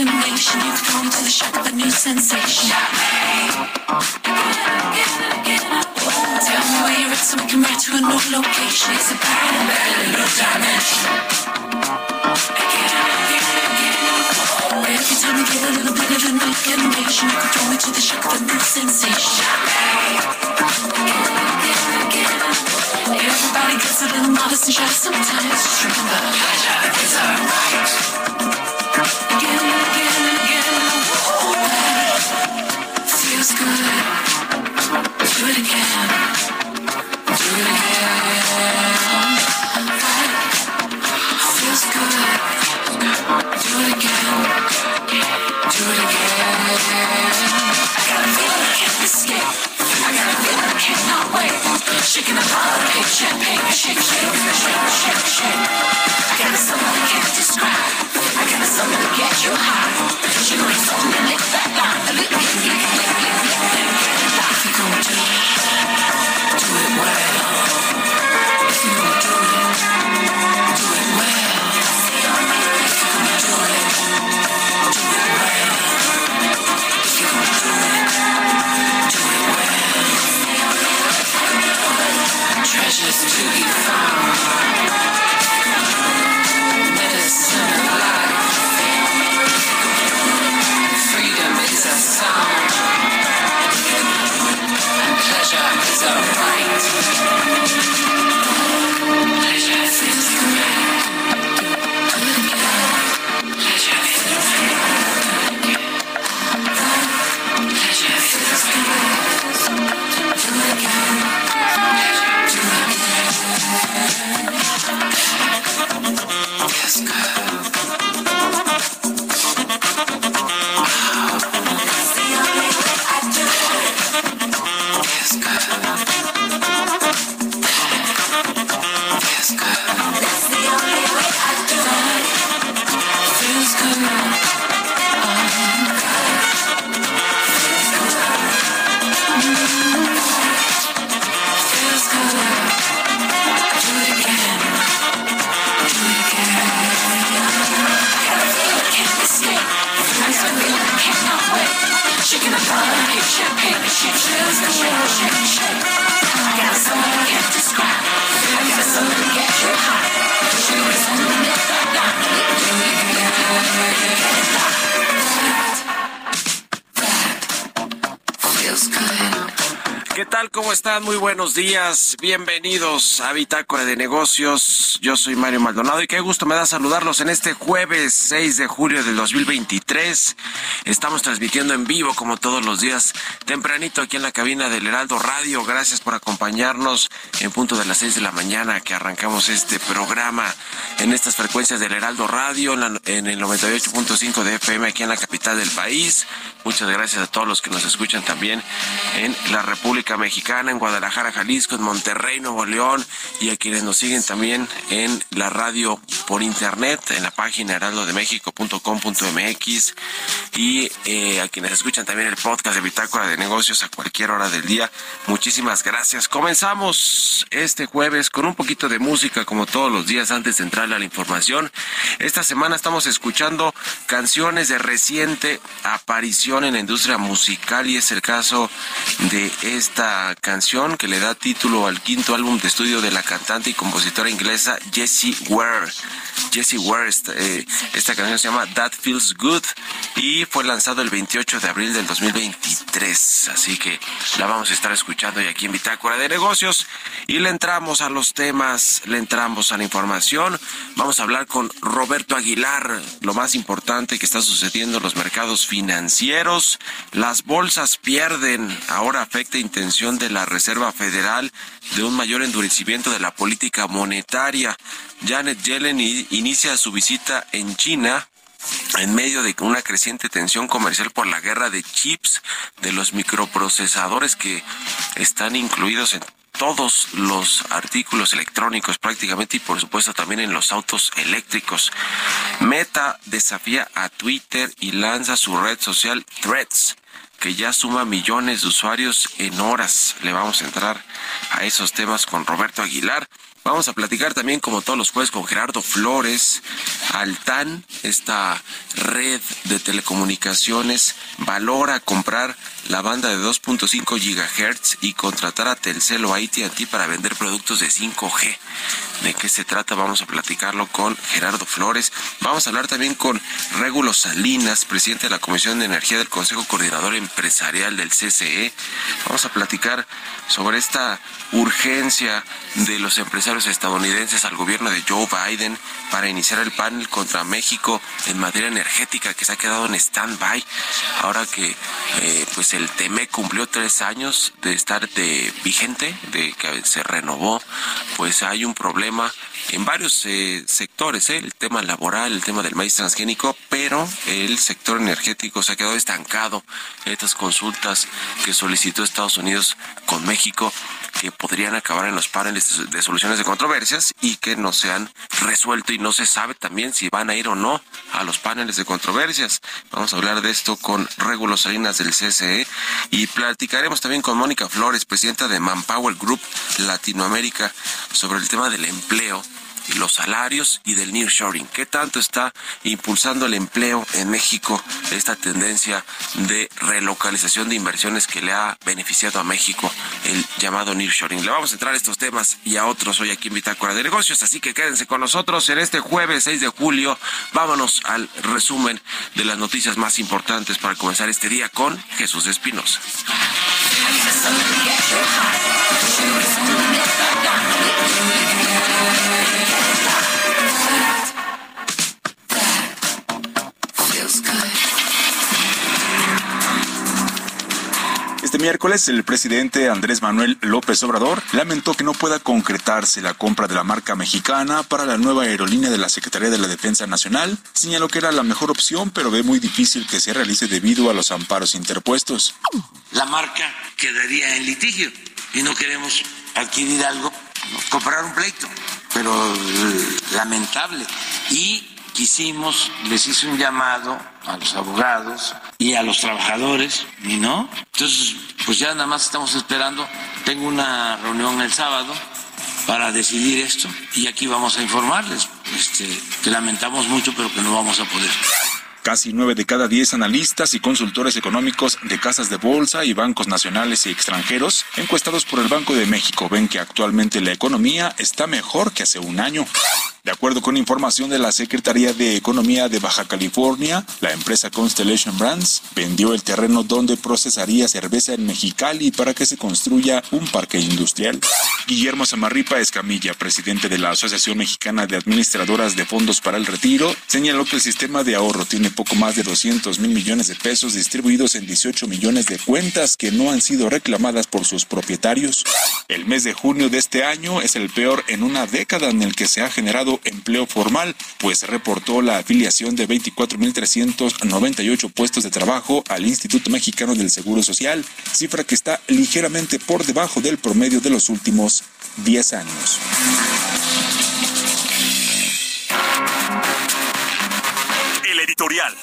Inclination, you throw me to the shock of a new sensation. Tell me where you're at so we can ride to a new location. It's a bad, new dimension. Get a little bit of an inclination, you can throw me to the shock of a new sensation. Everybody gets a little modest and shy sometimes. Días. Bienvenidos a Bitácora de Negocios. Yo soy Mario Maldonado y qué gusto me da saludarlos en este jueves 6 de julio del 2023. Estamos transmitiendo en vivo como todos los días tempranito aquí en la cabina del Heraldo Radio. Gracias por acompañarnos en punto de las 6 de la mañana que arrancamos este programa en estas frecuencias del Heraldo Radio en, el 98.5 de FM aquí en la capital del país. Muchas gracias a todos los que nos escuchan también en la República Mexicana, en Guadalajara, Jalisco, en Monterrey, Nuevo León y a quienes nos siguen también en la radio por internet en la página heraldodemexico.com.mx y eh, a quienes escuchan también el podcast de Bitácora de Negocios a cualquier hora del día. Muchísimas gracias. Comenzamos este jueves con un poquito de música como todos los días antes de entrar a la información. Esta semana estamos escuchando canciones de reciente aparición en la industria musical y es el caso de esta canción que le da título al quinto álbum de estudio de la cantante y compositora inglesa Jessie Ware. Jessie Ware, esta, eh, esta canción se llama That Feels Good y fue lanzado el 28 de abril del 2023. Así que la vamos a estar escuchando y aquí en Bitácora de Negocios. Y le entramos a los temas, le entramos a la información. Vamos a hablar con Roberto Aguilar, lo más importante que está sucediendo en los mercados financieros. Las bolsas pierden. Ahora afecta intención de la Reserva Federal de un mayor endurecimiento de la política monetaria. Janet Yellen inicia su visita en China en medio de una creciente tensión comercial por la guerra de chips de los microprocesadores que están incluidos en todos los artículos electrónicos prácticamente y por supuesto también en los autos eléctricos. Meta desafía a Twitter y lanza su red social Threads que ya suma millones de usuarios en horas. Le vamos a entrar a esos temas con Roberto Aguilar. Vamos a platicar también, como todos los jueves, con Gerardo Flores. Altan, esta red de telecomunicaciones, valora comprar la banda de 2.5 gigahertz y contratar a Telcel o AT&T para vender productos de 5G. ¿De qué se trata? Vamos a platicarlo con Gerardo Flores. Vamos a hablar también con Régulo Salinas, presidente de la Comisión de Energía del Consejo Coordinador Empresarial del CCE. Vamos a platicar sobre esta urgencia de los empresarios estadounidenses al gobierno de Joe Biden para iniciar el panel contra México en materia energética que se ha quedado en stand-by ahora que eh, pues el TEME cumplió tres años de estar de vigente, de que se renovó, pues hay un problema en varios eh, sectores, ¿eh? el tema laboral, el tema del maíz transgénico, pero el sector energético se ha quedado estancado. Estas consultas que solicitó Estados Unidos con México que podrían acabar en los paneles de soluciones de controversias y que no se han resuelto y no se sabe también si van a ir o no a los paneles de controversias. Vamos a hablar de esto con Regulo Salinas del CCE y platicaremos también con Mónica Flores, presidenta de Manpower Group Latinoamérica, sobre el tema del empleo los salarios y del nearshoring. ¿Qué tanto está impulsando el empleo en México esta tendencia de relocalización de inversiones que le ha beneficiado a México el llamado nearshoring? Le vamos a entrar a estos temas y a otros hoy aquí en Bitácora de Negocios, así que quédense con nosotros en este jueves 6 de julio. Vámonos al resumen de las noticias más importantes para comenzar este día con Jesús Espinosa. Miércoles, el presidente Andrés Manuel López Obrador lamentó que no pueda concretarse la compra de la marca mexicana para la nueva aerolínea de la Secretaría de la Defensa Nacional. Señaló que era la mejor opción, pero ve muy difícil que se realice debido a los amparos interpuestos. La marca quedaría en litigio y no queremos adquirir algo, comprar un pleito, pero eh, lamentable. Y quisimos, les hice un llamado a los abogados y a los trabajadores, y no. Entonces, pues ya nada más estamos esperando. Tengo una reunión el sábado para decidir esto y aquí vamos a informarles este, que lamentamos mucho, pero que no vamos a poder. Casi nueve de cada diez analistas y consultores económicos de casas de bolsa y bancos nacionales y extranjeros encuestados por el Banco de México ven que actualmente la economía está mejor que hace un año. De acuerdo con información de la Secretaría de Economía de Baja California, la empresa Constellation Brands vendió el terreno donde procesaría cerveza en Mexicali para que se construya un parque industrial. Guillermo Zamarripa Escamilla, presidente de la Asociación Mexicana de Administradoras de Fondos para el Retiro, señaló que el sistema de ahorro tiene poco más de 200 mil millones de pesos distribuidos en 18 millones de cuentas que no han sido reclamadas por sus propietarios. El mes de junio de este año es el peor en una década en el que se ha generado empleo formal, pues reportó la afiliación de 24.398 puestos de trabajo al Instituto Mexicano del Seguro Social, cifra que está ligeramente por debajo del promedio de los últimos 10 años. Editorial.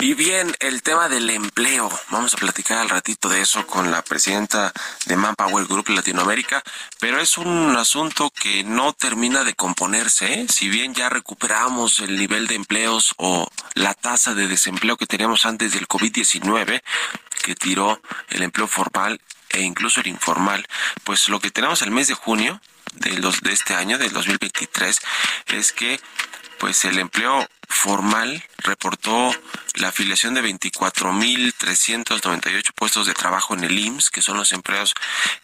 Y bien, el tema del empleo. Vamos a platicar al ratito de eso con la presidenta de Manpower Group Latinoamérica, pero es un asunto que no termina de componerse. ¿eh? Si bien ya recuperamos el nivel de empleos o la tasa de desempleo que teníamos antes del COVID-19, que tiró el empleo formal e incluso el informal, pues lo que tenemos el mes de junio de, los, de este año, del 2023, es que pues el empleo formal reportó la afiliación de 24.398 puestos de trabajo en el IMSS, que son los empleos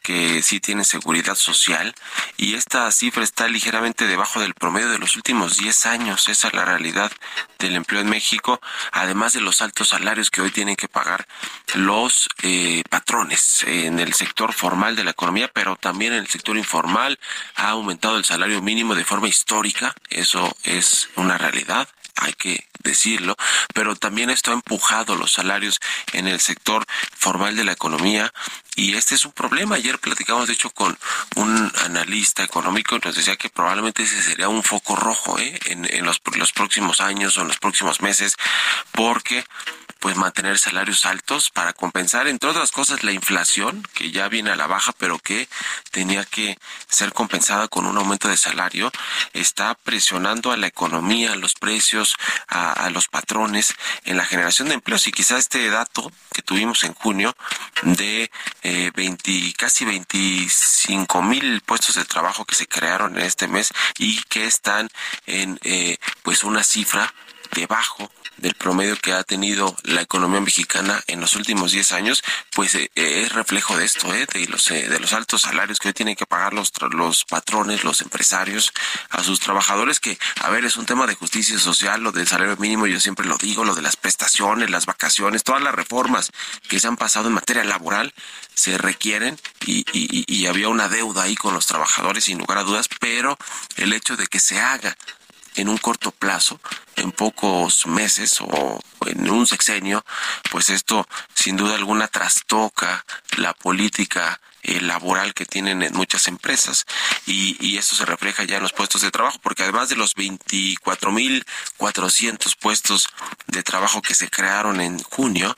que sí tienen seguridad social, y esta cifra está ligeramente debajo del promedio de los últimos 10 años. Esa es la realidad del empleo en México, además de los altos salarios que hoy tienen que pagar los eh, patrones en el sector formal de la economía, pero también en el sector informal ha aumentado el salario mínimo de forma histórica, eso es una realidad hay que decirlo, pero también esto ha empujado los salarios en el sector formal de la economía y este es un problema. Ayer platicamos, de hecho, con un analista económico y nos decía que probablemente ese sería un foco rojo ¿eh? en, en los, los próximos años o en los próximos meses, porque pues mantener salarios altos para compensar, entre otras cosas, la inflación, que ya viene a la baja, pero que tenía que ser compensada con un aumento de salario, está presionando a la economía, a los precios, a, los patrones en la generación de empleos. Y quizá este dato que tuvimos en junio de eh, 20, casi 25 mil puestos de trabajo que se crearon en este mes y que están en eh, pues una cifra debajo del promedio que ha tenido la economía mexicana en los últimos 10 años, pues eh, eh, es reflejo de esto, eh, de, los, de los altos salarios que hoy tienen que pagar los, los patrones, los empresarios a sus trabajadores, que, a ver, es un tema de justicia social, lo del salario mínimo, yo siempre lo digo, lo de las prestaciones, las vacaciones, todas las reformas que se han pasado en materia laboral se requieren y, y, y había una deuda ahí con los trabajadores sin lugar a dudas, pero el hecho de que se haga en un corto plazo, en pocos meses o en un sexenio, pues esto sin duda alguna trastoca la política eh, laboral que tienen en muchas empresas. Y, y eso se refleja ya en los puestos de trabajo porque además de los 24.400 puestos de trabajo que se crearon en junio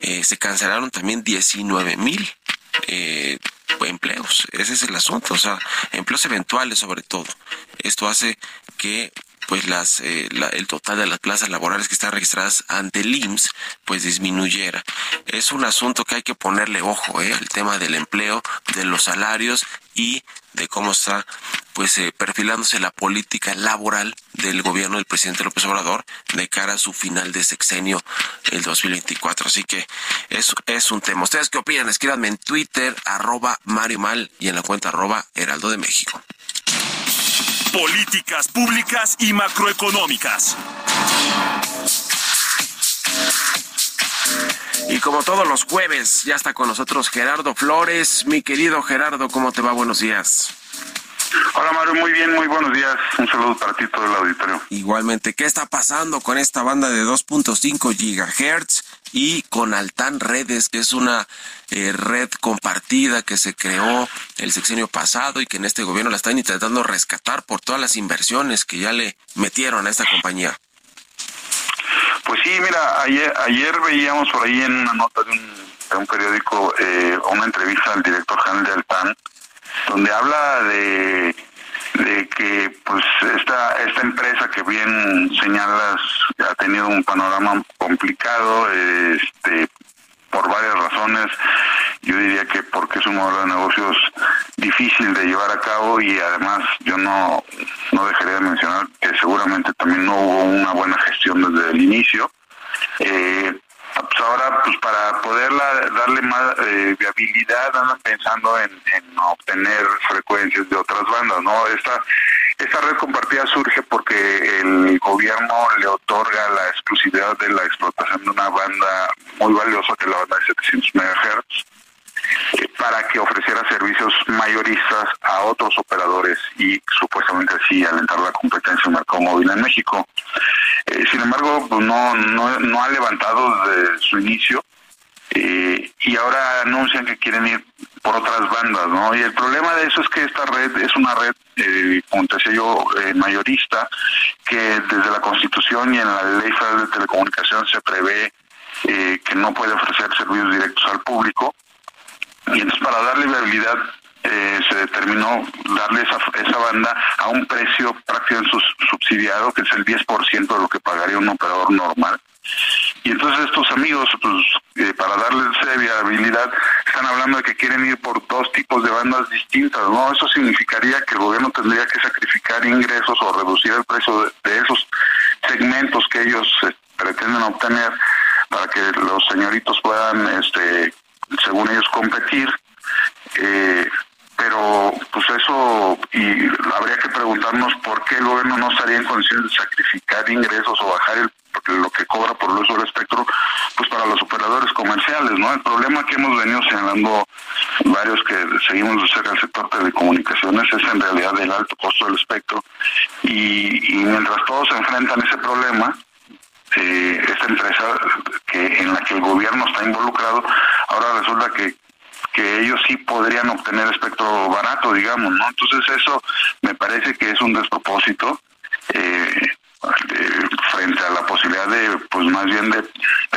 eh, se cancelaron también 19.000 eh, empleos. Ese es el asunto o sea empleos eventuales sobre todo. Esto hace que pues las eh, el total de las plazas laborales que están registradas ante el IMSS pues disminuyera. Es un asunto que hay que ponerle ojo, ¿eh? el tema del empleo, de los salarios y de cómo está pues eh, perfilándose la política laboral del gobierno del presidente López Obrador de cara a su final de sexenio el 2024. Así que eso es un tema. ¿Ustedes qué opinan? Escríbanme en Twitter, arroba Mario Mal y en la cuenta arroba Heraldo de México. Políticas públicas y macroeconómicas. Y como todos los jueves, ya está con nosotros Gerardo Flores. Mi querido Gerardo, ¿cómo te va? Buenos días. Hola Mario, muy bien, muy buenos días. Un saludo para ti todo el auditorio. Igualmente, ¿qué está pasando con esta banda de 2.5 gigahertz y con Altan Redes, que es una eh, red compartida que se creó el sexenio pasado y que en este gobierno la están intentando rescatar por todas las inversiones que ya le metieron a esta compañía? Pues sí, mira, ayer, veíamos por ahí en una nota de un, periódico eh, una entrevista al director general de Altan, donde habla de de que pues esta esta empresa que bien señalas ha tenido un panorama complicado este por varias razones. Yo diría que porque es un modelo de negocios difícil de llevar a cabo y además yo no no dejaría de mencionar que seguramente también no hubo una buena gestión desde el inicio. Eh, ahora pues para poderla darle más eh, viabilidad andan pensando en, obtener frecuencias de otras bandas no esta esta red compartida surge porque el gobierno le otorga la exclusividad de la explotación de una banda muy valiosa que es la banda de 700 MHz eh, para que ofreciera servicios mayoristas a otros operadores y supuestamente así alentar la competencia en el mercado móvil en México. Eh, sin embargo, pues no, no, ha levantado desde su inicio eh, y ahora anuncian que quieren ir por otras bandas, ¿no? Y el problema de eso es que esta red es una red, eh, como te decía yo, eh, mayorista, que desde la Constitución y en la Ley Federal de Telecomunicaciones se prevé eh, que no puede ofrecer servicios directos al público. Y entonces para darle viabilidad eh, se determinó darle esa, esa banda a un precio prácticamente subsidiado, que es el 10% de lo que pagaría un operador normal. Y entonces estos amigos, pues, eh, para darles viabilidad, están hablando de que quieren ir por dos tipos de bandas distintas, ¿no? Eso significaría que el gobierno tendría que sacrificar ingresos o reducir el precio de, esos segmentos que ellos eh, pretenden obtener para que los señoritos puedan, este, según ellos, competir. Eh, pero pues eso y habría que preguntarnos por qué el gobierno no estaría en condiciones de sacrificar ingresos o bajar el lo que cobra por el uso del espectro, pues para los operadores comerciales, ¿no? El problema que hemos venido señalando varios que seguimos de cerca el sector telecomunicaciones es en realidad el alto costo del espectro y, mientras todos enfrentan ese problema, eh, esta empresa que en la que el gobierno está involucrado, ahora resulta que que ellos sí podrían obtener espectro barato, digamos, ¿no? Entonces eso me parece que es un despropósito. Eh, frente a la posibilidad de, pues más bien de,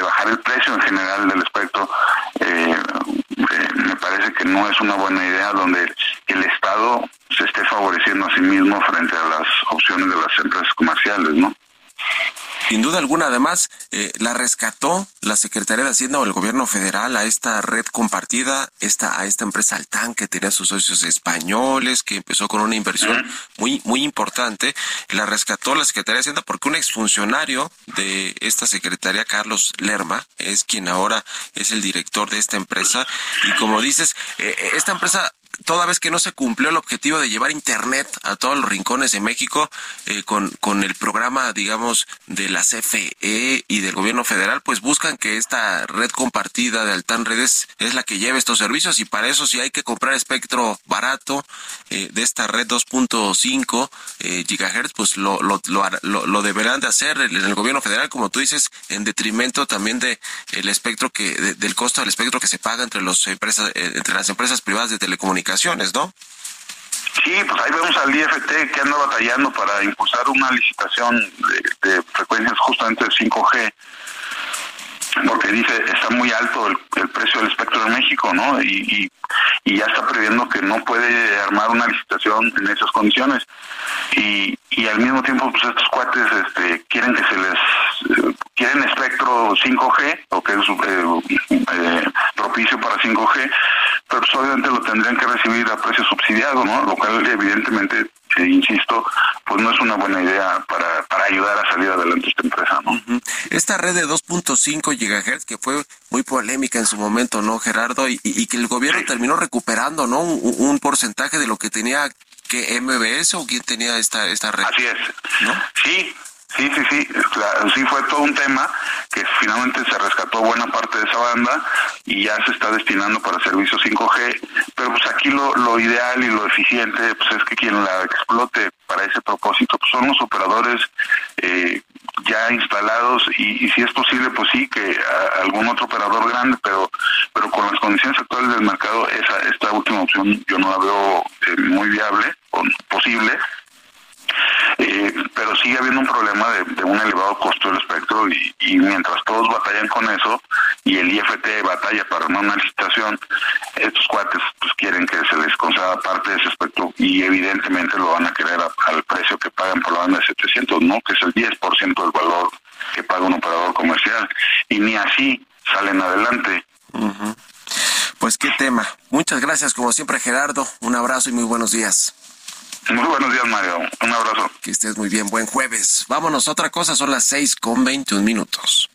bajar el precio en general del espectro, eh, eh, me parece que no es una buena idea donde el Estado se esté favoreciendo a sí mismo frente a las opciones de las empresas comerciales, ¿no? Sin duda alguna, eh, la rescató la Secretaría de Hacienda o el gobierno federal a esta red compartida, a esta empresa Altan que tenía sus socios españoles, que empezó con una inversión muy, muy importante. La rescató la Secretaría de Hacienda porque un exfuncionario de esta Secretaría, Carlos Lerma, es quien ahora es el director de esta empresa. Y como dices, eh, esta empresa toda vez que no se cumplió el objetivo de llevar Internet a todos los rincones de México eh, con, con el programa, digamos, de la CFE y del gobierno federal, pues buscan que esta red compartida de Altan Redes es la que lleve estos servicios y para eso si hay que comprar espectro barato eh, de esta red 2.5 eh, gigahertz, pues lo, lo, lo, deberán de hacer en el gobierno federal, como tú dices, en detrimento también de el espectro que, del costo del espectro que se paga entre, los empresas, entre las empresas privadas de telecomunicaciones ¿no? Sí, pues ahí vemos al IFT que anda batallando para impulsar una licitación de, frecuencias justamente de 5G, porque dice está muy alto el, precio del espectro de México, ¿no? Y, y, ya está previendo que no puede armar una licitación en esas condiciones. Y, y al mismo tiempo, pues estos cuates este, quieren que se les quieren espectro 5G, o que es eh, eh, propicio para 5G, pero pues, obviamente lo tendrían que recibir a precio subsidiado, ¿no? Lo cual evidentemente, eh, insisto, pues no es una buena idea para, para ayudar a salir adelante esta empresa, ¿no? Esta red de 2.5 gigahertz que fue muy polémica en su momento, ¿no, Gerardo? Y, y que el gobierno terminó recuperando, ¿no? Un, un porcentaje de lo que tenía que MBS o quién tenía esta esta red. Así es. ¿No? Sí, Sí, sí, sí, sí fue todo un tema que finalmente se rescató buena parte de esa banda y ya se está destinando para servicios 5G, pero pues aquí lo, lo ideal y lo eficiente pues es que quien la explote para ese propósito pues son los operadores eh, ya instalados y, si es posible pues sí que algún otro operador grande, pero pero con las condiciones actuales del mercado esa esta última opción yo no la veo eh, muy viable o posible eh, pero sigue habiendo un problema de, un elevado costo del espectro y, mientras todos batallan con eso y el IFT batalla para una licitación, estos cuates pues quieren que se les conceda parte de ese espectro y evidentemente lo van a querer al precio que pagan por la banda de 700, ¿no? Que es el 10% del valor que paga un operador comercial y ni así salen adelante. Pues qué tema. Muchas gracias como siempre Gerardo. Un abrazo y muy buenos días. Muy buenos días, Mario. Un abrazo. Que estés muy bien. Buen jueves. Vámonos a otra cosa. Son las seis con 21 minutos.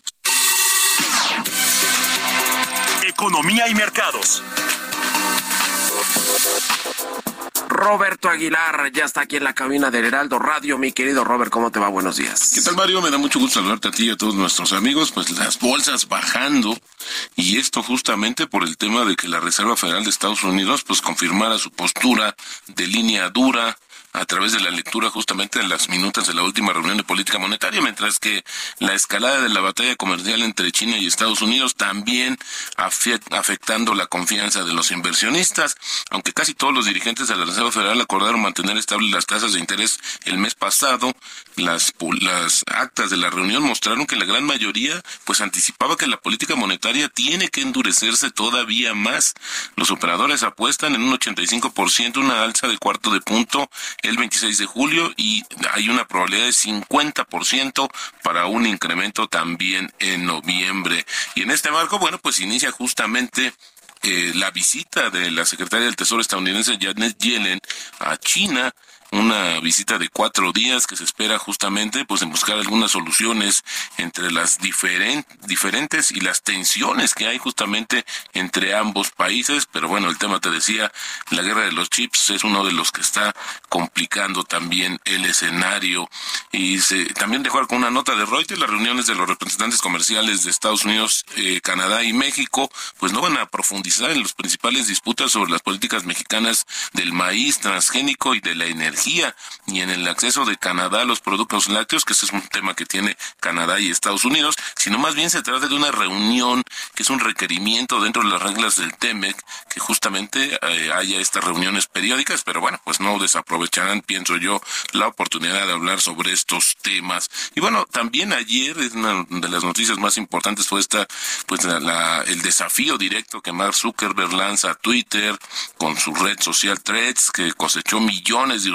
Economía y mercados. Roberto Aguilar ya está aquí en la cabina del Heraldo Radio. Mi querido Robert, ¿cómo te va? Buenos días. ¿Qué tal, Mario? Me da mucho gusto saludarte a ti y a todos nuestros amigos. Pues las bolsas bajando y esto justamente por el tema de que la Reserva Federal de Estados Unidos pues confirmara su postura de línea dura a través de la lectura justamente de las minutas de la última reunión de política monetaria, mientras que la escalada de la batalla comercial entre China y Estados Unidos también afectando la confianza de los inversionistas, aunque casi todos los dirigentes de la Reserva Federal acordaron mantener estables las tasas de interés el mes pasado, las, las actas de la reunión mostraron que la gran mayoría pues anticipaba que la política monetaria tiene que endurecerse todavía más. Los operadores apuestan en un 85% una alza de cuarto de punto el 26 de julio y hay una probabilidad de 50% para un incremento también en noviembre. Y en este marco, bueno, pues inicia justamente eh, la visita de la secretaria del Tesoro estadounidense Janet Yellen a China una visita de cuatro días que se espera justamente pues en buscar algunas soluciones entre las diferentes y las tensiones que hay justamente entre ambos países. Pero bueno el tema te decía la guerra de los chips es uno de los que está complicando también el escenario. Y se también dejó con una nota de Reuters las reuniones de los representantes comerciales de Estados Unidos eh, Canadá y México pues no van a profundizar en las principales disputas sobre las políticas mexicanas del maíz transgénico y de la energía y en el acceso de Canadá a los productos lácteos, que ese es un tema que tiene Canadá y Estados Unidos, sino más bien se trata de una reunión que es un requerimiento dentro de las reglas del TEMEC, que justamente eh, haya estas reuniones periódicas, pero bueno, pues no desaprovecharán, pienso yo, la oportunidad de hablar sobre estos temas. Y bueno, también ayer, una de las noticias más importantes fue esta, pues la, el desafío directo que Mark Zuckerberg lanza a Twitter con su red social Threads, que cosechó millones de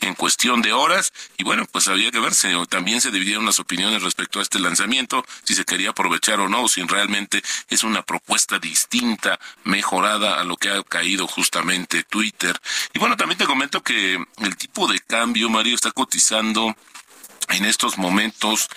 en cuestión de horas y bueno, pues había que verse, también se dividieron las opiniones respecto a este lanzamiento, si se quería aprovechar o no, si realmente es una propuesta distinta, mejorada a lo que ha caído justamente Twitter. Y bueno, también te comento que el tipo de cambio, Mario, está cotizando en estos momentos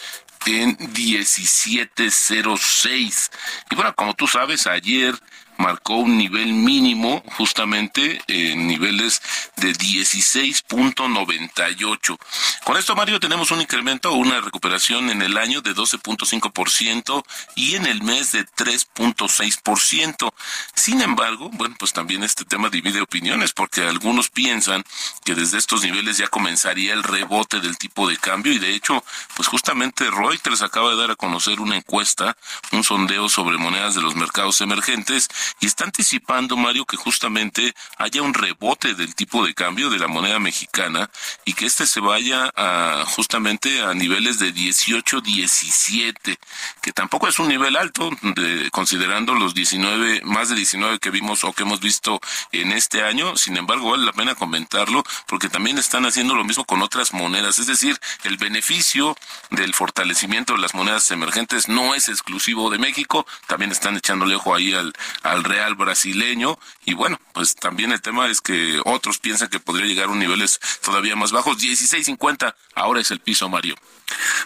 en 17.06. Y bueno, como tú sabes, ayer marcó un nivel mínimo justamente en niveles de 16.98. Con esto, Mario, tenemos un incremento o una recuperación en el año de 12.5% y en el mes de 3.6%. Sin embargo, bueno, pues también este tema divide opiniones porque algunos piensan que desde estos niveles ya comenzaría el rebote del tipo de cambio y de hecho, pues justamente Reuters acaba de dar a conocer una encuesta, un sondeo sobre monedas de los mercados emergentes y está anticipando, Mario, que justamente haya un rebote del tipo de cambio de la moneda mexicana y que este se vaya a, justamente a niveles de 18, 17, que tampoco es un nivel alto, de, considerando los 19, más de 19 que vimos o que hemos visto en este año. Sin embargo, vale la pena comentarlo porque también están haciendo lo mismo con otras monedas. Es decir, el beneficio del fortalecimiento de las monedas emergentes no es exclusivo de México, también están echándole ojo ahí al, al real brasileño y bueno, pues también el tema es que otros piensan que podría llegar a un niveles todavía más bajos, 16.50, ahora es el piso Mario.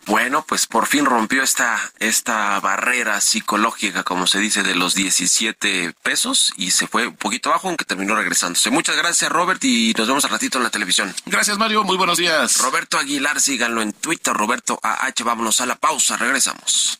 Bueno, pues por fin rompió esta esta barrera psicológica, como se dice, de los 17 pesos y se fue un poquito abajo, aunque terminó regresándose. Muchas gracias, Robert, y nos vemos al ratito en la televisión. Gracias, Mario. Muy buenos días. Roberto Aguilar, síganlo en Twitter, Roberto AH. Vámonos a la pausa. Regresamos.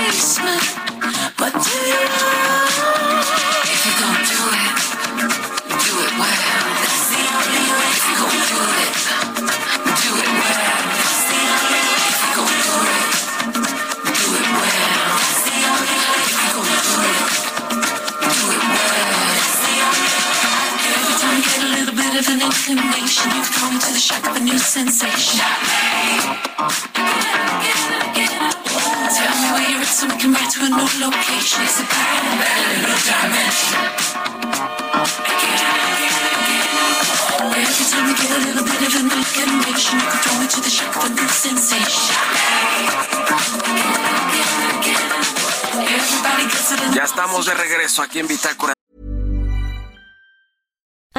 Basement. But do you know if you're gonna do it, do it well? That's the only way. If you're gonna do it, do it well. That's the only way. If you're gonna do it, do it well. That's the only way. If you're gonna do it, do it well. That's the only way. Every time you get a little bit of an inclination, you throw me to the shock of a new sensation. Tell me where you're ride to location. It's a a new Ya estamos de regreso aquí en Bitácora.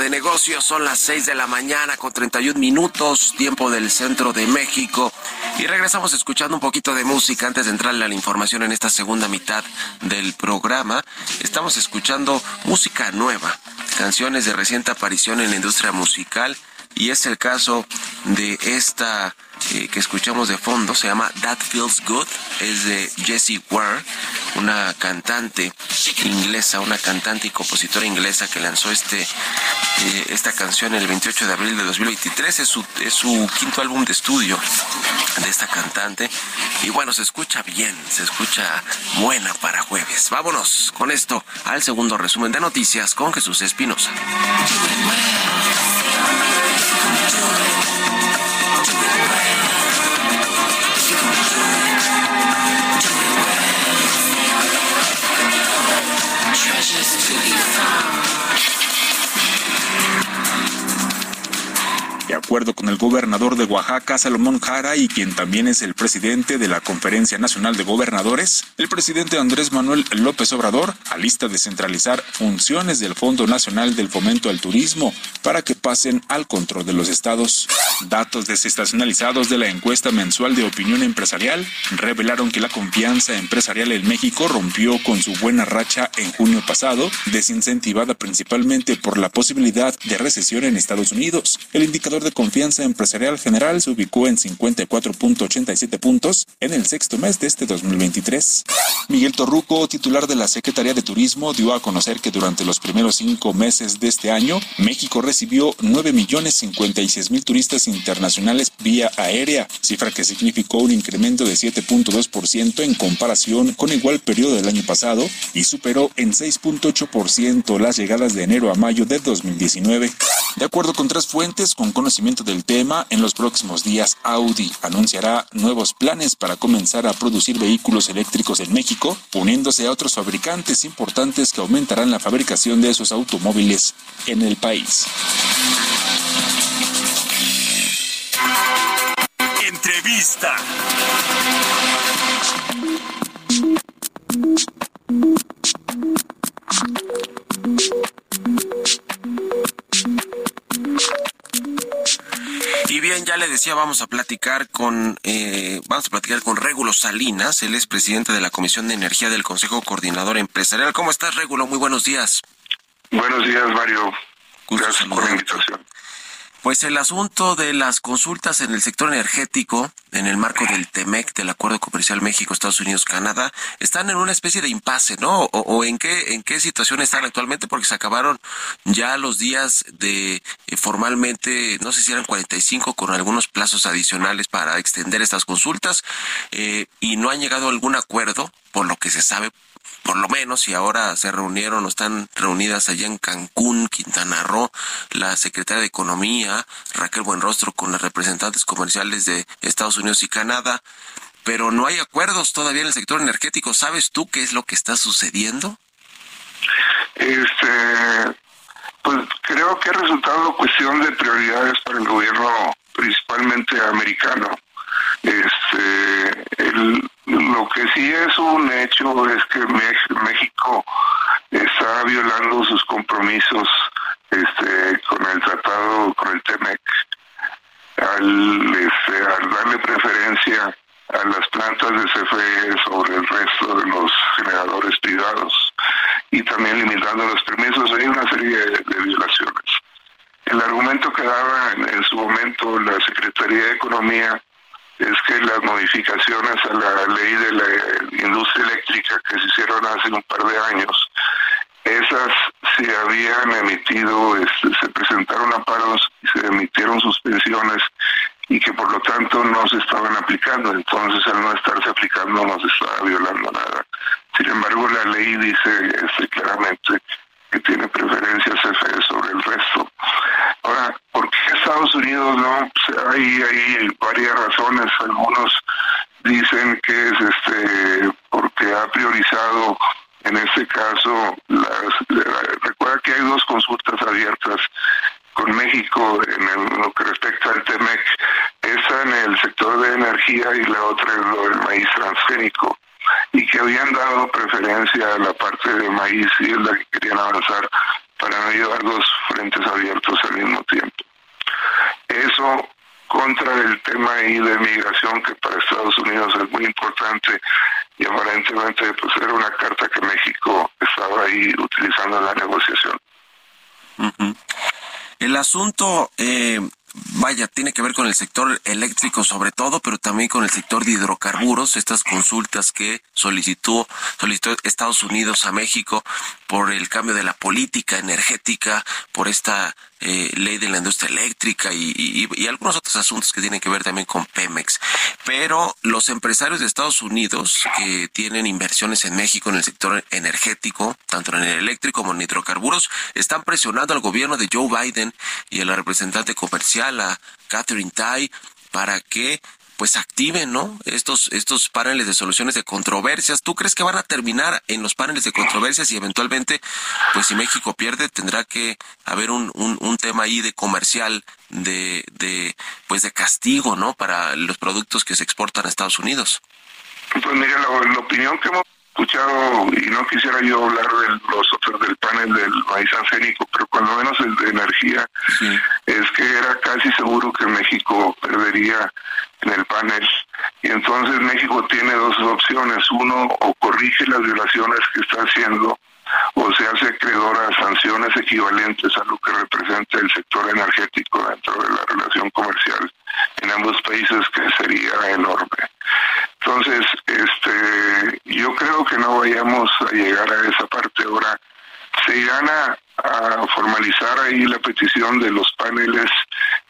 De negocios son las 6 de la mañana con 31 minutos, tiempo del centro de México. Y regresamos escuchando un poquito de música antes de entrarle a la información en esta segunda mitad del programa. Estamos escuchando música nueva, canciones de reciente aparición en la industria musical. Y es el caso de esta eh, que escuchamos de fondo, se llama That Feels Good, es de Jessie Ware, una cantante inglesa, una cantante y compositora inglesa que lanzó este eh, esta canción el 28 de abril de 2023, es su, es su quinto álbum de estudio de esta cantante y bueno, se escucha bien, se escucha buena para jueves. Vámonos con esto al segundo resumen de noticias con Jesús Espinosa. Treasures to be found. De acuerdo con el gobernador de Oaxaca, Salomón Jara, y quien también es el presidente de la Conferencia Nacional de Gobernadores, el presidente Andrés Manuel López Obrador alista descentralizar funciones del Fondo Nacional del Fomento al Turismo para que pasen al control de los estados. Datos desestacionalizados de la encuesta mensual de opinión empresarial revelaron que la confianza empresarial en México rompió con su buena racha en junio pasado, desincentivada principalmente por la posibilidad de recesión en Estados Unidos. El indicador de confianza empresarial general se ubicó en 54.87 puntos en el sexto mes de este 2023. Miguel Torruco, titular de la Secretaría de Turismo, dio a conocer que durante los primeros cinco meses de este año, México recibió 9.056.000 turistas internacionales vía aérea, cifra que significó un incremento de 7.2% en comparación con igual periodo del año pasado y superó en 6.8% las llegadas de enero a mayo de 2019. De acuerdo con tres fuentes con conocimiento del tema, en los próximos días Audi anunciará nuevos planes para comenzar a producir vehículos eléctricos en México, uniéndose a otros fabricantes importantes que aumentarán la fabricación de esos automóviles en el país. Entrevista. Y bien, ya le decía, vamos a platicar con, eh, vamos a platicar con Régulo Salinas, él es presidente de la Comisión de Energía del Consejo Coordinador Empresarial. ¿Cómo estás, Régulo? Muy buenos días. Buenos días, Mario. Gusto Gracias por la invitación. Pues el asunto de las consultas en el sector energético, en el marco del TEMEC, del Acuerdo Comercial México, Estados Unidos, Canadá, están en una especie de impasse, ¿no? O, en qué en qué situación están actualmente, porque se acabaron ya los días de eh, formalmente, no sé si eran 45 con algunos plazos adicionales para extender estas consultas eh, y no han llegado a algún acuerdo, por lo que se sabe por lo menos, y ahora se reunieron o están reunidas allá en Cancún, Quintana Roo, la secretaria de Economía, Raquel Buenrostro, con los representantes comerciales de Estados Unidos y Canadá, pero no hay acuerdos todavía en el sector energético. ¿Sabes tú qué es lo que está sucediendo? Este, pues creo que ha resultado cuestión de prioridades para el gobierno, principalmente americano. Este, el- lo que sí es un hecho es que México está violando sus compromisos este, con el tratado, con el TEMEC, al, este, al darle preferencia a las plantas de CFE sobre el resto de los generadores privados y también limitando los permisos. Hay una serie de, violaciones. El argumento que daba en su momento la Secretaría de Economía es que las modificaciones a la ley de la industria eléctrica que se hicieron hace un par de años, esas se habían emitido, este, se presentaron amparos y se emitieron suspensiones y que por lo tanto no se estaban aplicando. Entonces, al no estarse aplicando, no se estaba violando nada. Sin embargo, la ley dice este, claramente que ¿no? Pues, hay, hay varias razones. Algunos dicen que se este, asunto, eh, vaya, tiene que ver con el sector eléctrico sobre todo, pero también con el sector de hidrocarburos, estas consultas que solicitó, solicitó Estados Unidos a México por el cambio de la política energética, por esta eh, ley de la industria eléctrica y, algunos otros asuntos que tienen que ver también con Pemex. Pero los empresarios de Estados Unidos que tienen inversiones en México en el sector energético, tanto en el eléctrico como en hidrocarburos, están presionando al gobierno de Joe Biden y a la representante comercial, a Catherine Tai, para que pues activen, ¿no? Estos, estos paneles de soluciones de controversias. ¿Tú crees que van a terminar en los paneles de controversias y eventualmente, pues si México pierde, tendrá que haber un, un, tema ahí de comercial, de, de, pues de castigo, ¿no? Para los productos que se exportan a Estados Unidos. Pues mira, la, opinión que hemos escuchado, y no quisiera yo hablar de los otros del panel del maíz ancénico, pero cuando menos el de energía, es que era casi seguro que México perdería en el panel. Y entonces México tiene dos opciones. Uno, o corrige las violaciones que está haciendo, o se hace acreedor a sanciones equivalentes a lo que representa el sector energético dentro de la relación comercial en ambos países, que sería enorme. Entonces, este, yo creo que no vayamos a llegar a esa parte ahora. Se irán a, formalizar ahí la petición de los paneles.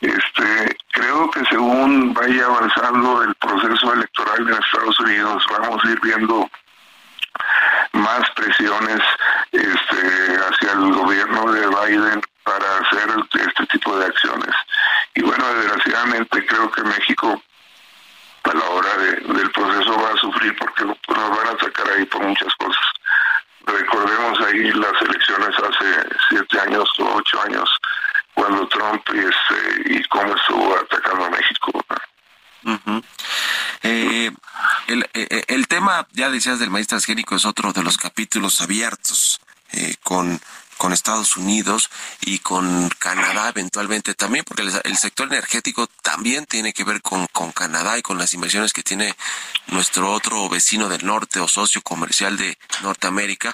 Este, creo que según vaya avanzando el proceso electoral en Estados Unidos, vamos a ir viendo más presiones este, hacia el gobierno de Biden para hacer este tipo de acciones. Y bueno, desgraciadamente creo que México a la hora del proceso va a sufrir porque nos van a atacar ahí por muchas cosas. Recordemos ahí las elecciones hace siete años o ocho años, cuando Trump este, y cómo estuvo atacando a México. Eh, el, eh, el, tema, ya decías, del maíz transgénico es otro de los capítulos abiertos eh, con con Estados Unidos y con Canadá eventualmente también, porque el, sector energético también tiene que ver con, con Canadá y con las inversiones que tiene nuestro otro vecino del norte o socio comercial de Norteamérica,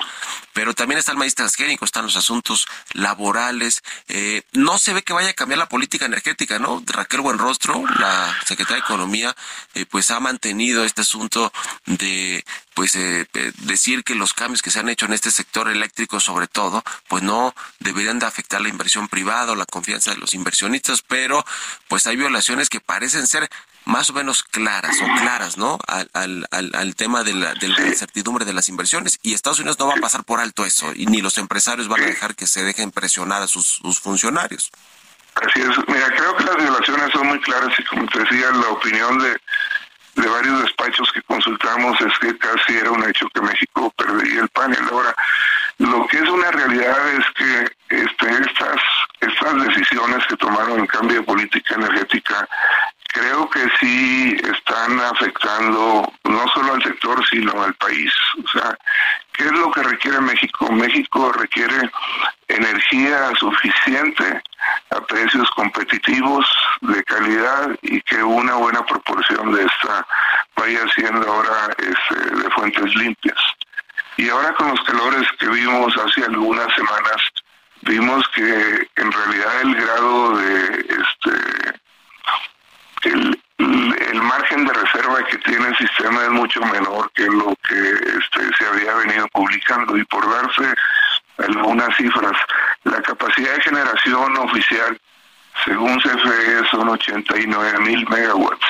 pero también está el maíz transgénico, están los asuntos laborales. Eh, no se ve que vaya a cambiar la política energética, ¿no? Raquel Buenrostro, la secretaria de Economía, eh, pues ha mantenido este asunto de pues eh, decir que los cambios que se han hecho en este sector eléctrico sobre todo, pues no deberían de afectar la inversión privada o la confianza de los inversionistas, pero pues hay violaciones que parecen ser más o menos claras o claras, ¿no? Al, al, al, tema de la, de la incertidumbre de las inversiones. Y Estados Unidos no va a pasar por alto eso, y ni los empresarios van a dejar que se dejen presionar a sus, sus funcionarios. Así es. Mira, creo que las violaciones son muy claras y como te decía, la opinión de de varios despachos que consultamos es que casi era un hecho que México perdería el panel. Ahora, lo que es una realidad es que este, estas, estas decisiones que tomaron en cambio de política energética creo que sí están afectando no solo al sector, sino al país. O sea, ¿qué es lo que requiere México? México requiere energía suficiente a precios competitivos, de calidad y que una buena proporción de esta vaya siendo ahora este, de fuentes limpias. Y ahora con los calores que vimos hace algunas semanas, vimos que en realidad el grado de este el, margen de reserva que tiene el sistema es mucho menor que lo que este, se había venido publicando y por darse algunas cifras, la capacidad de generación oficial según CFE son 89 mil megawatts.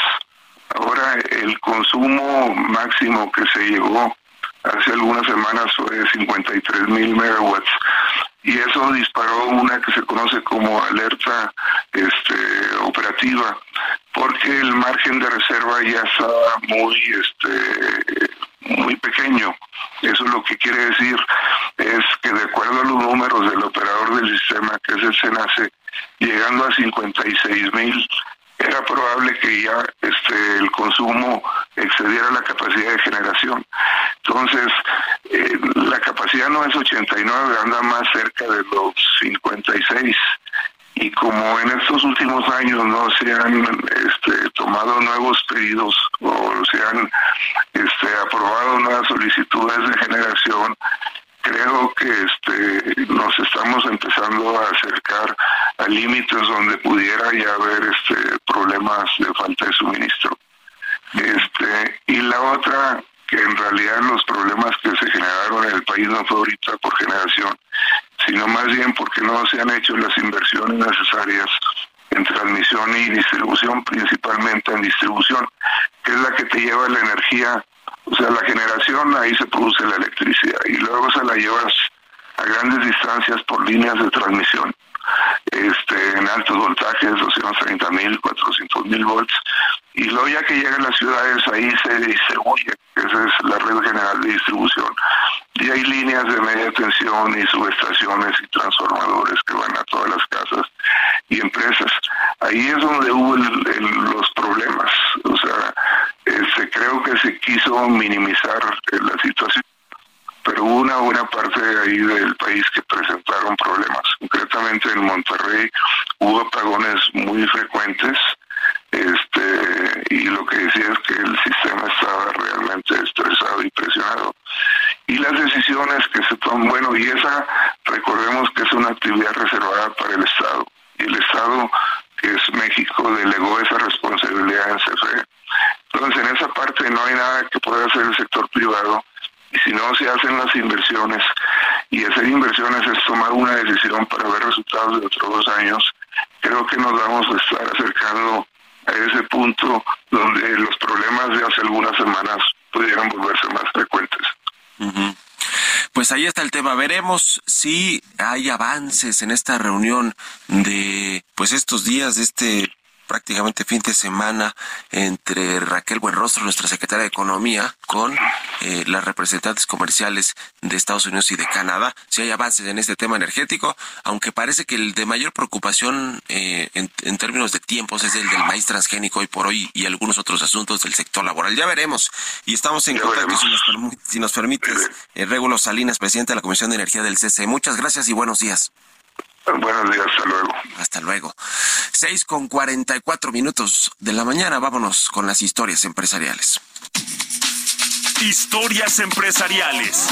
Ahora el consumo máximo que se llegó hace algunas semanas fue 53 mil megawatts y eso disparó una que se conoce como alerta este, operativa porque el margen de reserva ya estaba muy, este, muy pequeño. Eso lo que quiere decir es que de acuerdo a los números del operador del sistema, que es el SENACE, llegando a 56 mil, era probable que ya este, el consumo excediera la capacidad de generación. Entonces, eh, la capacidad no es 89, anda más cerca de los 56 y como en estos últimos años no se han este, tomado nuevos pedidos o se han este, aprobado nuevas solicitudes de generación, creo que este, nos estamos empezando a acercar a límites donde pudiera ya haber este, problemas de falta de suministro. Este, y la otra, que en realidad los problemas que se generaron en el país no fue ahorita por generación, sino más bien porque no se han hecho las inversiones necesarias en transmisión y distribución, principalmente en distribución, que es la que te lleva la energía, o sea, la generación, ahí se produce la electricidad y luego se la llevas a grandes distancias por líneas de transmisión. Este, en altos voltajes, 230 mil, 400 mil volts, y luego ya que llegan las ciudades ahí se distribuye, esa es la red general de distribución, y hay líneas de media tensión y subestaciones y transformadores que van a todas las casas y empresas. Ahí es donde hubo los problemas, o sea, este, creo que se quiso minimizar la situación pero hubo una buena parte de ahí del país que presentaron problemas. Concretamente en Monterrey hubo apagones muy frecuentes, este, y lo que decía es que el sistema estaba realmente estresado y presionado. Y las decisiones que se toman, bueno, y esa, recordemos que es una actividad reservada para el Estado, y el Estado, que es México, delegó esa responsabilidad en CFE. Entonces, en esa parte no hay nada que pueda hacer el sector privado y si no se hacen las inversiones, y hacer inversiones es tomar una decisión para ver resultados de otros dos años, creo que nos vamos a estar acercando a ese punto donde los problemas de hace algunas semanas pudieran volverse más frecuentes. Pues ahí está el tema. Veremos si hay avances en esta reunión de pues estos días de este prácticamente fin de semana entre Raquel Buenrostro, nuestra secretaria de Economía, con eh, las representantes comerciales de Estados Unidos y de Canadá. Si hay avances en este tema energético, aunque parece que el de mayor preocupación eh, en, términos de tiempos es el del maíz transgénico hoy por hoy y algunos otros asuntos del sector laboral. Ya veremos. Y estamos en contacto, si nos, si nos permites, eh, Regulo Salinas, presidente de la Comisión de Energía del CCE. Muchas gracias y buenos días. Buenos días, hasta luego. Hasta luego. Seis con cuarenta y cuatro minutos de la mañana. Vámonos con las historias empresariales. Historias empresariales.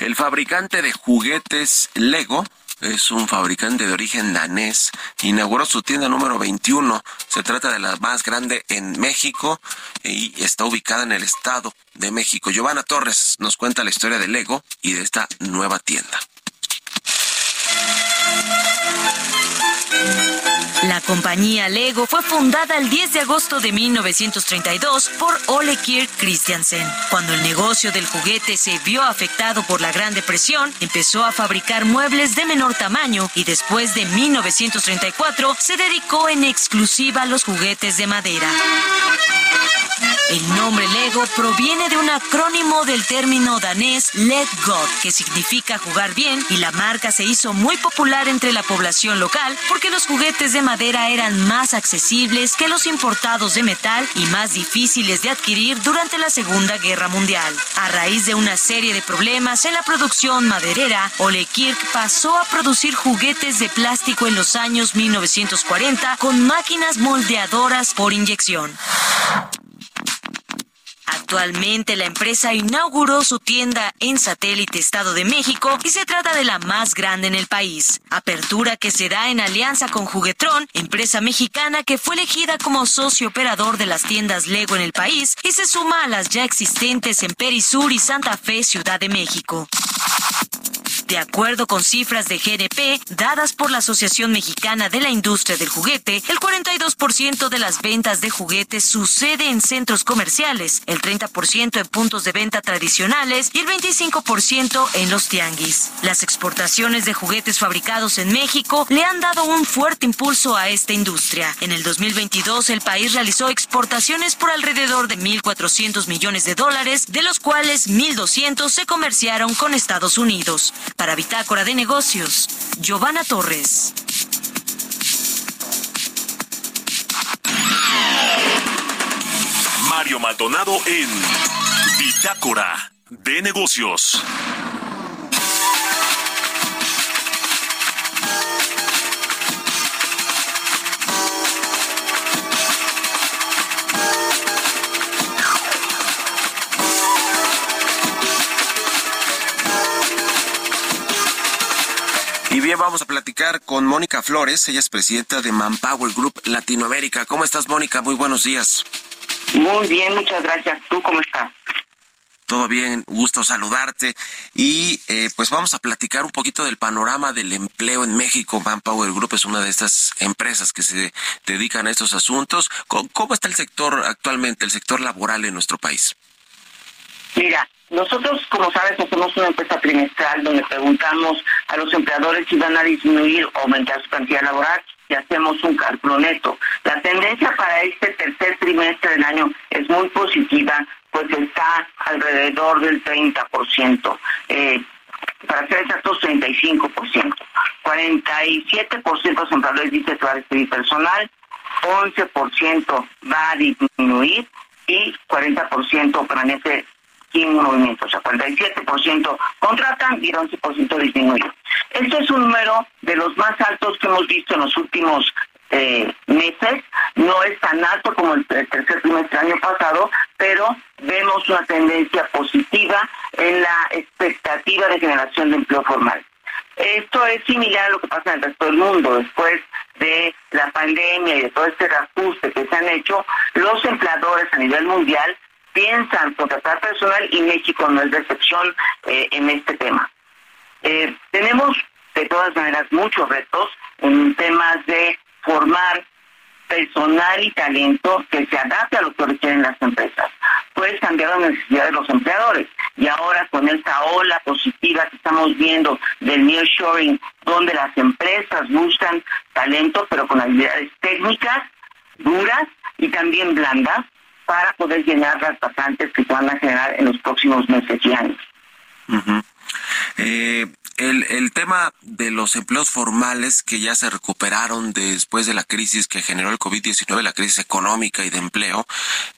El fabricante de juguetes Lego es un fabricante de origen danés. Inauguró su tienda número 21. Se trata de la más grande en México y está ubicada en el Estado de México. Giovanna Torres nos cuenta la historia de Lego y de esta nueva tienda. La compañía Lego fue fundada el 10 de agosto de 1932 por Ole Kirk Christiansen. Cuando el negocio del juguete se vio afectado por la Gran Depresión, empezó a fabricar muebles de menor tamaño y después de 1934 se dedicó en exclusiva a los juguetes de madera. El nombre Lego proviene de un acrónimo del término danés Let God, que significa jugar bien, y la marca se hizo muy popular entre la población local porque los juguetes de madera eran más accesibles que los importados de metal y más difíciles de adquirir durante la Segunda Guerra Mundial. A raíz de una serie de problemas en la producción maderera, Ole Kirk pasó a producir juguetes de plástico en los años 1940 con máquinas moldeadoras por inyección. Actualmente la empresa inauguró su tienda en Satélite Estado de México y se trata de la más grande en el país. Apertura que se da en alianza con Juguetron, empresa mexicana que fue elegida como socio operador de las tiendas Lego en el país y se suma a las ya existentes en Perisur y Santa Fe, Ciudad de México. De acuerdo con cifras de GNP dadas por la Asociación Mexicana de la Industria del Juguete, el 42% de las ventas de juguetes sucede en centros comerciales, el 30% en puntos de venta tradicionales y el 25% en los tianguis. Las exportaciones de juguetes fabricados en México le han dado un fuerte impulso a esta industria. En el 2022 el país realizó exportaciones por alrededor de 1.400 millones de dólares, de los cuales 1.200 se comerciaron con Estados Unidos. Para Bitácora de Negocios, Giovanna Torres. Mario Maldonado en Bitácora de Negocios. Y bien, vamos a platicar con Mónica Flores. Ella es presidenta de Manpower Group Latinoamérica. ¿Cómo estás, Mónica? Muy buenos días. Muy bien, muchas gracias. ¿Tú cómo estás? Todo bien, gusto saludarte. Y eh, pues vamos a platicar un poquito del panorama del empleo en México. Manpower Group es una de estas empresas que se dedican a estos asuntos. ¿Cómo, cómo está el sector actualmente, el sector laboral en nuestro país? Mira, nosotros, como sabes, hacemos una encuesta trimestral donde preguntamos a los empleadores si van a disminuir o aumentar su cantidad laboral y hacemos un cálculo neto. La tendencia para este tercer trimestre del año es muy positiva, pues está alrededor del 30%. Eh, para ser exactos, 35%. 47% de los empleadores dicen que va a despedir personal, 11% va a disminuir y 40% permanece sin movimiento, o sea, 47% contratan y el 11% disminuye. Este es un número de los más altos que hemos visto en los últimos eh, meses, no es tan alto como el, el tercer trimestre del año pasado, pero vemos una tendencia positiva en la expectativa de generación de empleo formal. Esto es similar a lo que pasa en el resto del mundo. Después de la pandemia y de todo este reajuste que se han hecho, los empleadores a nivel mundial piensan contratar personal y México no es de excepción eh, en este tema. Eh, tenemos de todas maneras muchos retos en temas de formar personal y talento que se adapte a lo que requieren las empresas. Puedes cambiar la necesidad de los empleadores. Y ahora con esta ola positiva que estamos viendo del nearshoring, donde las empresas buscan talento, pero con habilidades técnicas, duras y también blandas, para poder llenar las vacantes que se van a generar en los próximos meses y años. Eh, el, el tema de los empleos formales que ya se recuperaron después de la crisis que generó el COVID-19, la crisis económica y de empleo,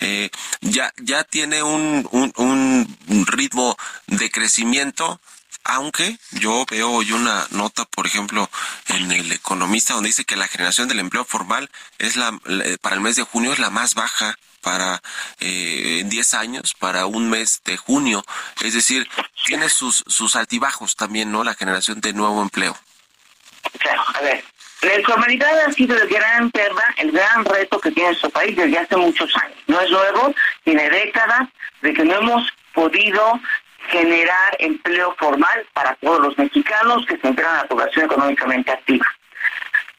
eh, ya, ya tiene un, un, un ritmo de crecimiento aunque yo veo hoy una nota, por ejemplo, en el Economista, donde dice que la generación del empleo formal es la, para el mes de junio es la más baja para eh, en 10 años, para un mes de junio. Es decir, tiene sus, sus altibajos también, ¿no? La generación de nuevo empleo. Claro, a ver, la informalidad ha sido el gran tema, el gran reto que tiene nuestro país desde hace muchos años. No es nuevo, tiene décadas de que no hemos podido generar empleo formal para todos los mexicanos que se integran a la población económicamente activa.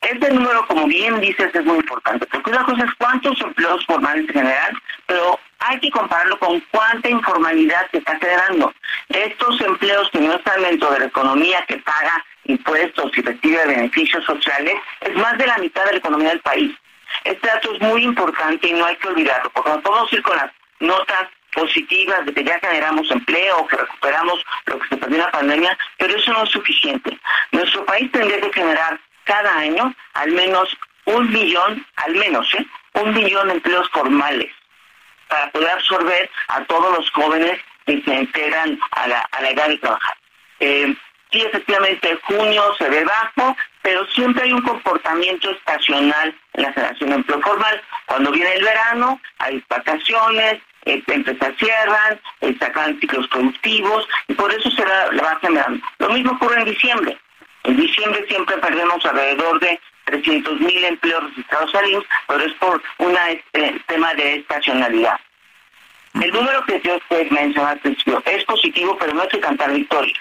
Este número, como bien dices, es muy importante, porque una cosa es cuántos empleos formales se generan, pero hay que compararlo con cuánta informalidad se está generando. Estos empleos que no están dentro de la economía que paga impuestos y recibe beneficios sociales, es más de la mitad de la economía del país. Este dato es muy importante y no hay que olvidarlo, porque no podemos ir con las notas positivas de que ya generamos empleo, que recuperamos lo que se perdió en la pandemia, pero eso no es suficiente. Nuestro país tendría que generar cada año al menos un millón, al menos, ¿eh? un millón de empleos formales para poder absorber a todos los jóvenes que se integran a la, a la edad de trabajar. Eh, sí, efectivamente, junio se ve bajo, pero siempre hay un comportamiento estacional en la generación de empleo formal. Cuando viene el verano, hay vacaciones, empresas cierran, eh, sacan ciclos productivos y por eso se la va generando. Lo mismo ocurre en diciembre. En diciembre siempre perdemos alrededor de 300 mil empleos registrados al IMSS, pero es por un eh, tema de estacionalidad. El número que yo usted mencionó es positivo, pero no hay que cantar victoria.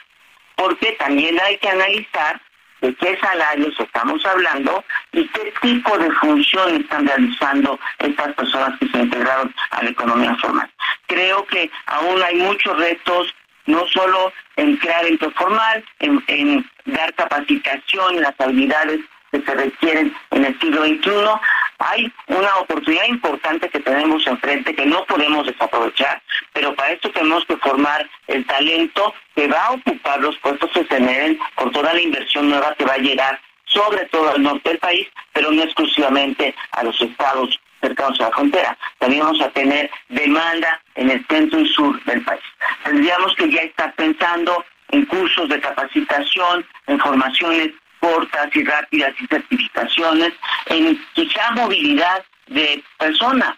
porque también hay que analizar de qué salarios estamos hablando y qué tipo de función están realizando estas personas que se integraron a la economía formal. Creo que aún hay muchos retos, no solo en crear empleo formal, en, en dar capacitación, las habilidades que se requieren en el siglo XXI, hay una oportunidad importante que tenemos enfrente que no podemos desaprovechar, pero para esto tenemos que formar el talento que va a ocupar los puestos que se generen con toda la inversión nueva que va a llegar sobre todo al norte del país, pero no exclusivamente a los estados cercanos a la frontera. También vamos a tener demanda en el centro y sur del país. Tendríamos que ya estar pensando en cursos de capacitación, en formaciones cortas y rápidas y certificaciones, en quizá movilidad de personas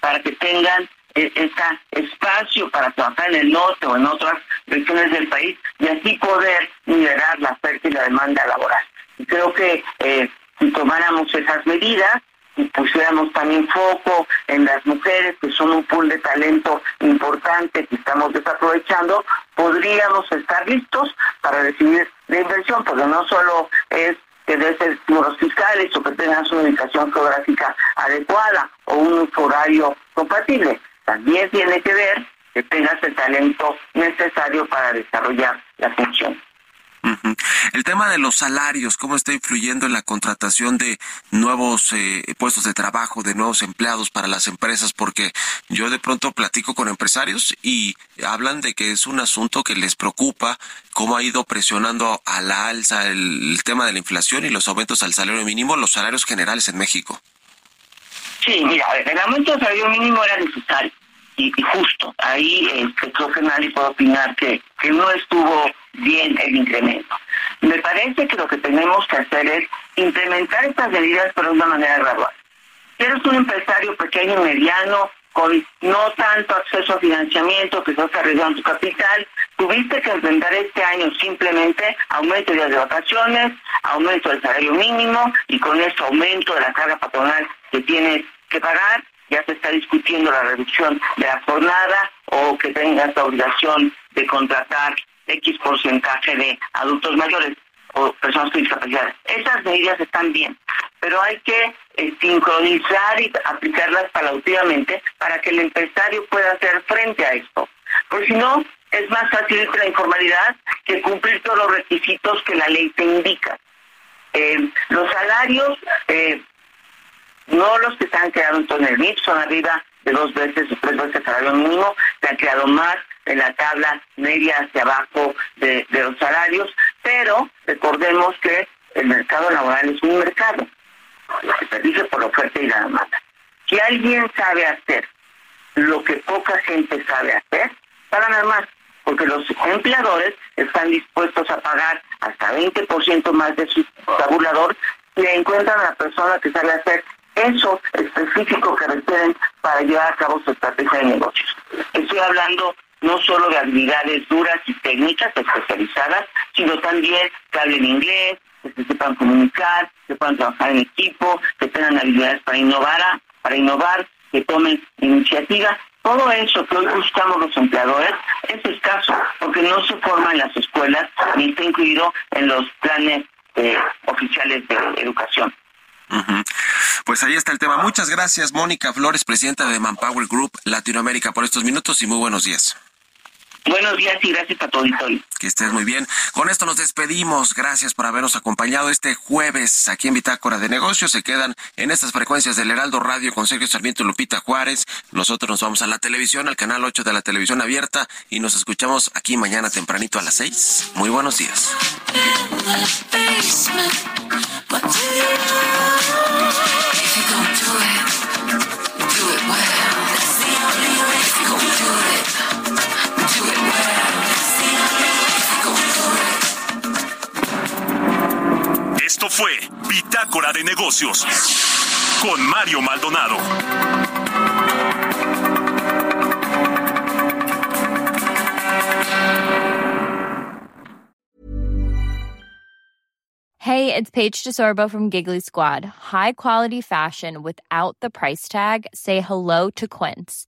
para que tengan ese espacio para trabajar en el norte o en otras regiones del país y así poder liberar la oferta y la demanda laboral. Y creo que eh, si tomáramos esas medidas, y pusiéramos también foco en las mujeres, que son un pool de talento importante que estamos desaprovechando, podríamos estar listos para recibir la inversión, porque no solo es que debe ser muros fiscales o que tengan su ubicación geográfica adecuada o un horario compatible. También tiene que ver que tengas el talento necesario para desarrollar la función. El tema de los salarios, ¿cómo está influyendo en la contratación de nuevos eh, puestos de trabajo, de nuevos empleados para las empresas? Porque yo de pronto platico con empresarios y hablan de que es un asunto que les preocupa, cómo ha ido presionando a la alza el, tema de la inflación y los aumentos al salario mínimo, los salarios generales en México. Sí, mira, el aumento del salario mínimo era necesario y, justo. Ahí este, creo que nadie puede opinar que, que no estuvo bien el incremento. Me parece que lo que tenemos que hacer es implementar estas medidas pero de una manera gradual. Si eres un empresario pequeño y mediano, con no tanto acceso a financiamiento, que estás arriesgando tu capital, tuviste que enfrentar este año simplemente aumento de días de vacaciones, aumento del salario mínimo y con esto aumento de la carga patronal que tienes que pagar, ya se está discutiendo la reducción de la jornada o que tengas la obligación de contratar X porcentaje de adultos mayores o personas con discapacidad. Esas medidas están bien, pero hay que eh, sincronizar y aplicarlas paulatinamente para que el empresario pueda hacer frente a esto. Porque si no, es más fácil la informalidad que cumplir todos los requisitos que la ley te indica. Eh, los salarios, eh, no los que se han creado en el MIP, son arriba de dos veces o tres veces salario mínimo, se han creado más en la tabla media hacia abajo de, los salarios, pero recordemos que el mercado laboral es un mercado, que se dice por oferta y la demanda. Si alguien sabe hacer lo que poca gente sabe hacer, va a ganar más, porque los empleadores están dispuestos a pagar hasta 20% más de su tabulador y encuentran a la persona que sabe hacer eso específico que requieren para llevar a cabo su estrategia de negocios. Estoy hablando no solo de habilidades duras y técnicas especializadas, sino también que hablen inglés, que se sepan comunicar, que puedan trabajar en equipo, que tengan habilidades para innovar, para innovar, que tomen iniciativa. Todo eso que hoy buscamos los empleadores es escaso, porque no se forma en las escuelas ni está incluido en los planes eh, oficiales de educación. Pues ahí está el tema. Muchas gracias, Mónica Flores, presidenta de Manpower Group Latinoamérica, por estos minutos y muy buenos días. Buenos días y gracias a todo Que estés muy bien. Con esto nos despedimos. Gracias por habernos acompañado este jueves aquí en Bitácora de Negocios. Se quedan en estas frecuencias del Heraldo Radio con Sergio Sarmiento y Lupita Juárez. Nosotros nos vamos a la televisión, al canal 8 de la televisión abierta y nos escuchamos aquí mañana tempranito a las 6. Muy buenos días. Esto fue Bitácora de Negocios con Mario Maldonado. Hey, it's Paige DeSorbo from Giggly Squad. High quality fashion without the price tag. Say hello to Quince.